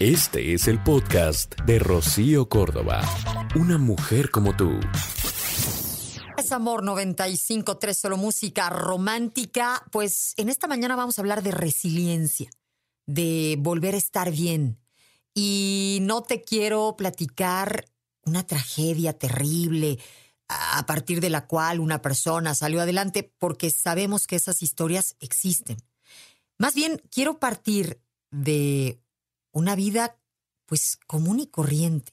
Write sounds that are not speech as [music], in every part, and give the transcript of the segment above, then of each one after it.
Este es el podcast de Rocío Córdoba. Una mujer como tú. Es Amor 95.3, solo música romántica. Pues en esta mañana vamos a hablar de resiliencia, de volver a estar bien. Y no te quiero platicar una tragedia terrible a partir de la cual una persona salió adelante, porque sabemos que esas historias existen. Más bien, quiero partir de una vida pues común y corriente,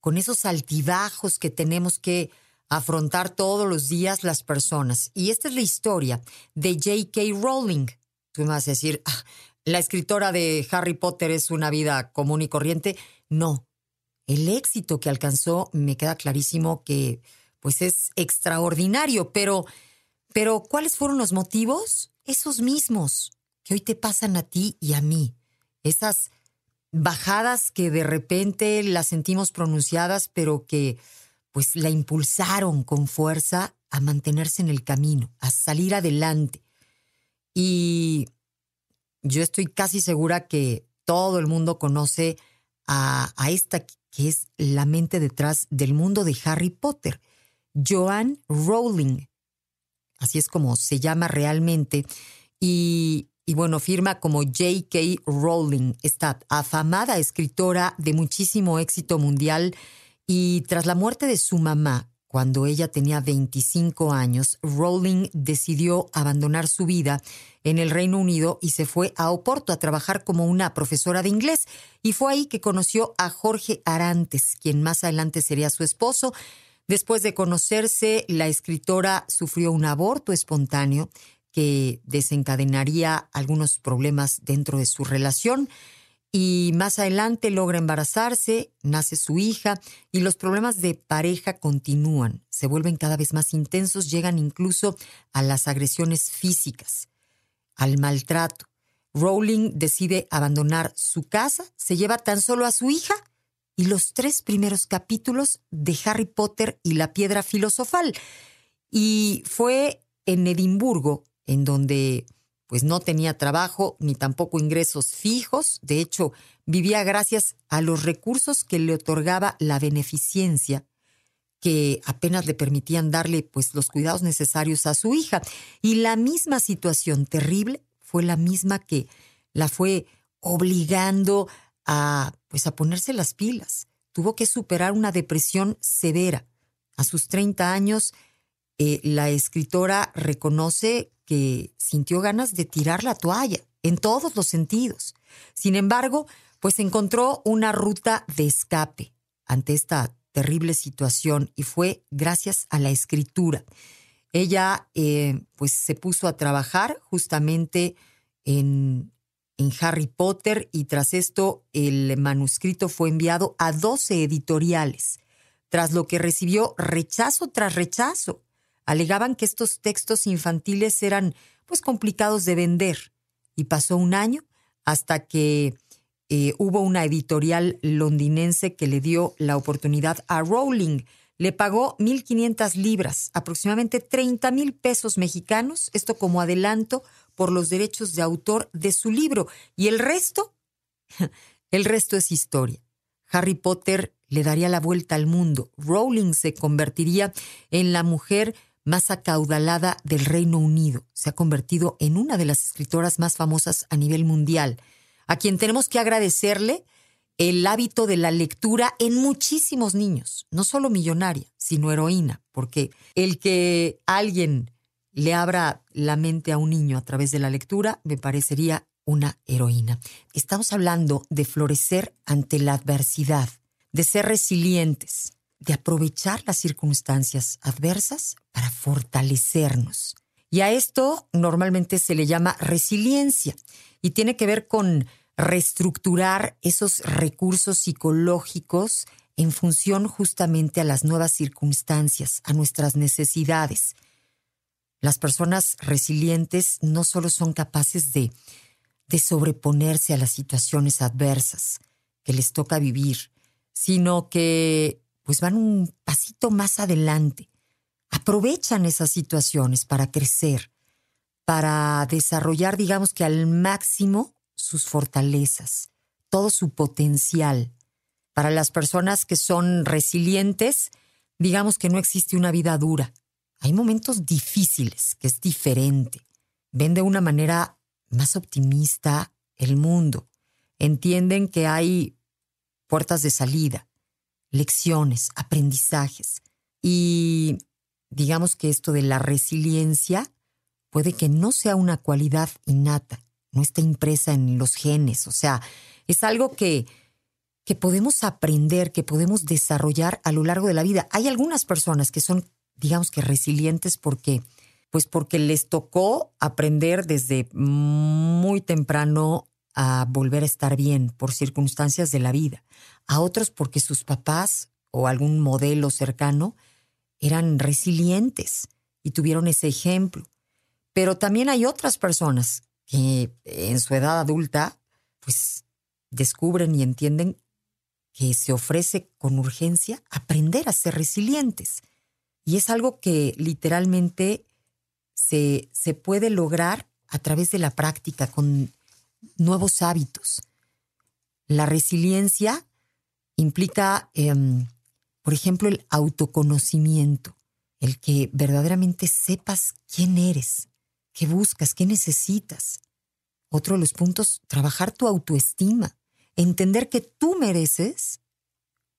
con esos altibajos que tenemos que afrontar todos los días las personas. Y esta es la historia de J.K. Rowling. Tú me vas a decir, ah, la escritora de Harry Potter es una vida común y corriente. No, el éxito que alcanzó me queda clarísimo que pues es extraordinario, pero, pero ¿cuáles fueron los motivos? Esos mismos que hoy te pasan a ti y a mí. Esas bajadas que de repente las sentimos pronunciadas, pero que pues la impulsaron con fuerza a mantenerse en el camino, a salir adelante. Y yo estoy casi segura que todo el mundo conoce a, a esta que es la mente detrás del mundo de Harry Potter, Joan Rowling. Así es como se llama realmente. Y y bueno, firma como J.K. Rowling, esta afamada escritora de muchísimo éxito mundial y tras la muerte de su mamá, cuando ella tenía 25 años, Rowling decidió abandonar su vida en el Reino Unido y se fue a Oporto a trabajar como una profesora de inglés. Y fue ahí que conoció a Jorge Arantes, quien más adelante sería su esposo. Después de conocerse, la escritora sufrió un aborto espontáneo que desencadenaría algunos problemas dentro de su relación y más adelante logra embarazarse, nace su hija y los problemas de pareja continúan, se vuelven cada vez más intensos, llegan incluso a las agresiones físicas, al maltrato. Rowling decide abandonar su casa, se lleva tan solo a su hija y los tres primeros capítulos de Harry Potter y la piedra filosofal. Y fue en Edimburgo en donde pues no tenía trabajo ni tampoco ingresos fijos, de hecho vivía gracias a los recursos que le otorgaba la beneficencia que apenas le permitían darle pues los cuidados necesarios a su hija y la misma situación terrible fue la misma que la fue obligando a pues a ponerse las pilas. Tuvo que superar una depresión severa. A sus 30 años eh, la escritora reconoce que sintió ganas de tirar la toalla en todos los sentidos. Sin embargo, pues encontró una ruta de escape ante esta terrible situación y fue gracias a la escritura. Ella eh, pues se puso a trabajar justamente en, en Harry Potter y tras esto el manuscrito fue enviado a 12 editoriales, tras lo que recibió rechazo tras rechazo alegaban que estos textos infantiles eran pues complicados de vender y pasó un año hasta que eh, hubo una editorial londinense que le dio la oportunidad a Rowling. Le pagó 1.500 libras, aproximadamente 30 mil pesos mexicanos, esto como adelanto por los derechos de autor de su libro. Y el resto, [laughs] el resto es historia. Harry Potter le daría la vuelta al mundo. Rowling se convertiría en la mujer más acaudalada del Reino Unido. Se ha convertido en una de las escritoras más famosas a nivel mundial, a quien tenemos que agradecerle el hábito de la lectura en muchísimos niños, no solo millonaria, sino heroína, porque el que alguien le abra la mente a un niño a través de la lectura me parecería una heroína. Estamos hablando de florecer ante la adversidad, de ser resilientes, de aprovechar las circunstancias adversas para fortalecernos. Y a esto normalmente se le llama resiliencia y tiene que ver con reestructurar esos recursos psicológicos en función justamente a las nuevas circunstancias, a nuestras necesidades. Las personas resilientes no solo son capaces de, de sobreponerse a las situaciones adversas que les toca vivir, sino que pues van un pasito más adelante. Aprovechan esas situaciones para crecer, para desarrollar, digamos que al máximo, sus fortalezas, todo su potencial. Para las personas que son resilientes, digamos que no existe una vida dura. Hay momentos difíciles, que es diferente. Ven de una manera más optimista el mundo. Entienden que hay puertas de salida, lecciones, aprendizajes. Y digamos que esto de la resiliencia puede que no sea una cualidad innata, no está impresa en los genes, o sea, es algo que, que podemos aprender, que podemos desarrollar a lo largo de la vida. Hay algunas personas que son, digamos que resilientes porque, pues porque les tocó aprender desde muy temprano a volver a estar bien por circunstancias de la vida. A otros porque sus papás o algún modelo cercano eran resilientes y tuvieron ese ejemplo. Pero también hay otras personas que en su edad adulta, pues descubren y entienden que se ofrece con urgencia aprender a ser resilientes. Y es algo que literalmente se, se puede lograr a través de la práctica, con nuevos hábitos. La resiliencia implica em, por ejemplo, el autoconocimiento, el que verdaderamente sepas quién eres, qué buscas, qué necesitas. Otro de los puntos, trabajar tu autoestima, entender que tú mereces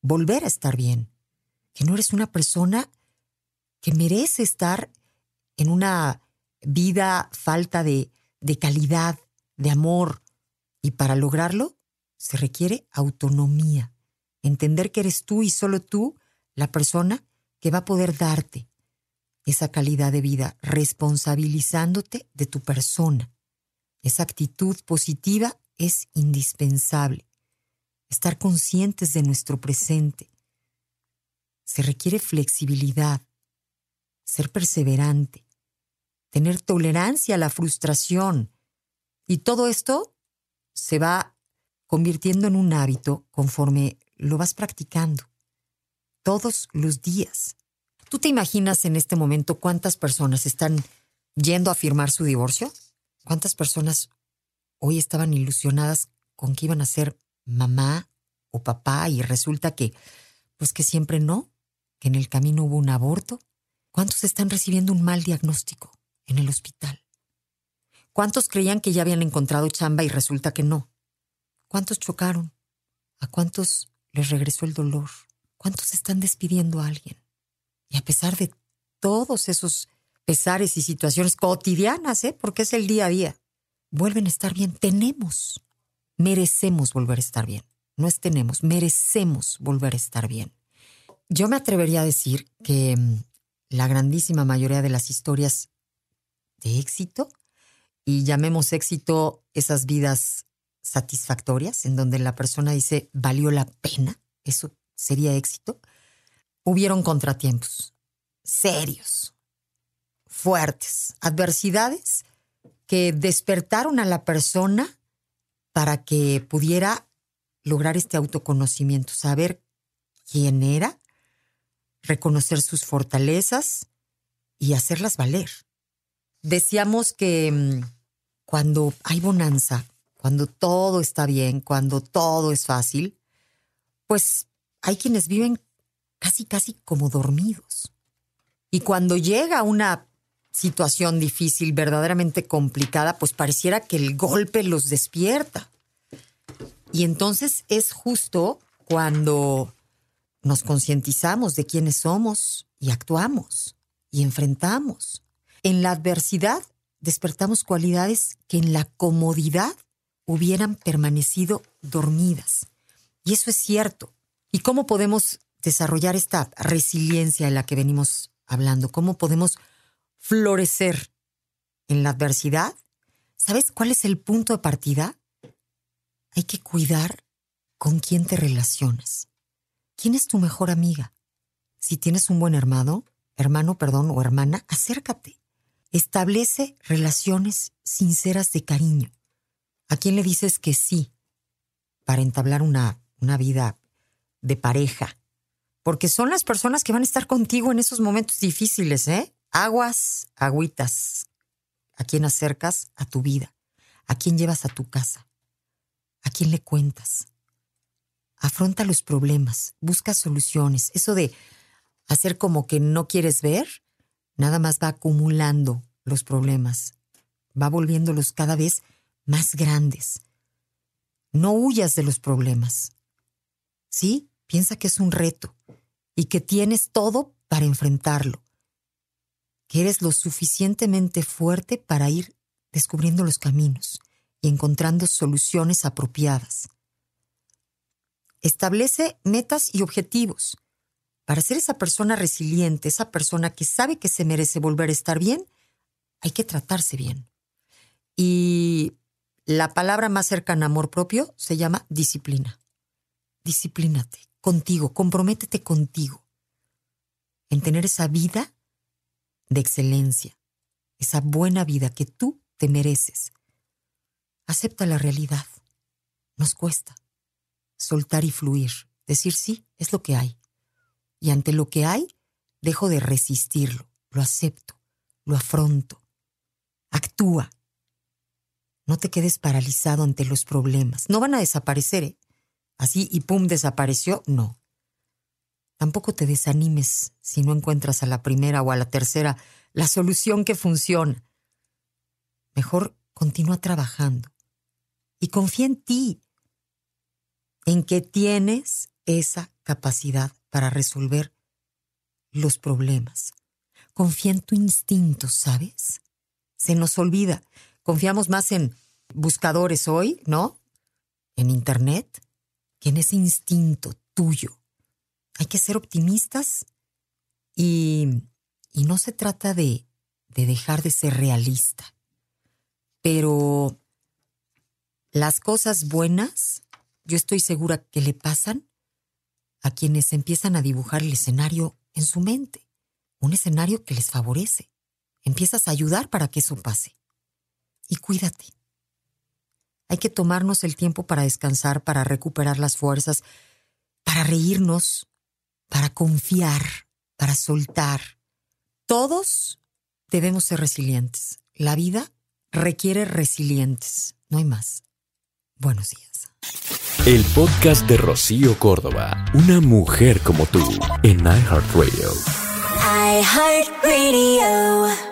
volver a estar bien, que no eres una persona que merece estar en una vida falta de, de calidad, de amor, y para lograrlo se requiere autonomía, entender que eres tú y solo tú la persona que va a poder darte esa calidad de vida, responsabilizándote de tu persona. Esa actitud positiva es indispensable. Estar conscientes de nuestro presente. Se requiere flexibilidad, ser perseverante, tener tolerancia a la frustración. Y todo esto se va convirtiendo en un hábito conforme lo vas practicando todos los días. ¿Tú te imaginas en este momento cuántas personas están yendo a firmar su divorcio? ¿Cuántas personas hoy estaban ilusionadas con que iban a ser mamá o papá y resulta que, pues que siempre no, que en el camino hubo un aborto? ¿Cuántos están recibiendo un mal diagnóstico en el hospital? ¿Cuántos creían que ya habían encontrado chamba y resulta que no? ¿Cuántos chocaron? ¿A cuántos les regresó el dolor? ¿Cuántos están despidiendo a alguien? Y a pesar de todos esos pesares y situaciones cotidianas, ¿eh? porque es el día a día, vuelven a estar bien. Tenemos, merecemos volver a estar bien. No es tenemos, merecemos volver a estar bien. Yo me atrevería a decir que mm, la grandísima mayoría de las historias de éxito, y llamemos éxito esas vidas satisfactorias, en donde la persona dice, valió la pena, eso sería éxito, hubieron contratiempos serios, fuertes, adversidades que despertaron a la persona para que pudiera lograr este autoconocimiento, saber quién era, reconocer sus fortalezas y hacerlas valer. Decíamos que mm, cuando hay bonanza, cuando todo está bien, cuando todo es fácil, pues hay quienes viven casi, casi como dormidos. Y cuando llega una situación difícil, verdaderamente complicada, pues pareciera que el golpe los despierta. Y entonces es justo cuando nos concientizamos de quiénes somos y actuamos y enfrentamos. En la adversidad despertamos cualidades que en la comodidad hubieran permanecido dormidas. Y eso es cierto. ¿Y cómo podemos desarrollar esta resiliencia en la que venimos hablando? ¿Cómo podemos florecer en la adversidad? ¿Sabes cuál es el punto de partida? Hay que cuidar con quién te relacionas. ¿Quién es tu mejor amiga? Si tienes un buen hermano, hermano, perdón, o hermana, acércate. Establece relaciones sinceras de cariño. ¿A quién le dices que sí para entablar una, una vida de pareja, porque son las personas que van a estar contigo en esos momentos difíciles, ¿eh? Aguas, agüitas. ¿A quién acercas a tu vida? ¿A quién llevas a tu casa? ¿A quién le cuentas? Afronta los problemas, busca soluciones. Eso de hacer como que no quieres ver, nada más va acumulando los problemas, va volviéndolos cada vez más grandes. No huyas de los problemas. ¿Sí? Piensa que es un reto y que tienes todo para enfrentarlo. Que eres lo suficientemente fuerte para ir descubriendo los caminos y encontrando soluciones apropiadas. Establece metas y objetivos. Para ser esa persona resiliente, esa persona que sabe que se merece volver a estar bien, hay que tratarse bien. Y la palabra más cercana a amor propio se llama disciplina. Disciplínate contigo, comprométete contigo en tener esa vida de excelencia, esa buena vida que tú te mereces. Acepta la realidad. Nos cuesta soltar y fluir, decir sí, es lo que hay. Y ante lo que hay, dejo de resistirlo, lo acepto, lo afronto. Actúa. No te quedes paralizado ante los problemas. No van a desaparecer, ¿eh? Así y pum, desapareció, no. Tampoco te desanimes si no encuentras a la primera o a la tercera la solución que funciona. Mejor continúa trabajando y confía en ti, en que tienes esa capacidad para resolver los problemas. Confía en tu instinto, ¿sabes? Se nos olvida. Confiamos más en buscadores hoy, ¿no? En Internet, que en ese instinto tuyo. Hay que ser optimistas y, y no se trata de, de dejar de ser realista. Pero las cosas buenas, yo estoy segura que le pasan a quienes empiezan a dibujar el escenario en su mente, un escenario que les favorece. Empiezas a ayudar para que eso pase. Y cuídate. Hay que tomarnos el tiempo para descansar, para recuperar las fuerzas, para reírnos, para confiar, para soltar. Todos debemos ser resilientes. La vida requiere resilientes, no hay más. Buenos días. El podcast de Rocío Córdoba, una mujer como tú, en iHeartRadio. iHeartRadio.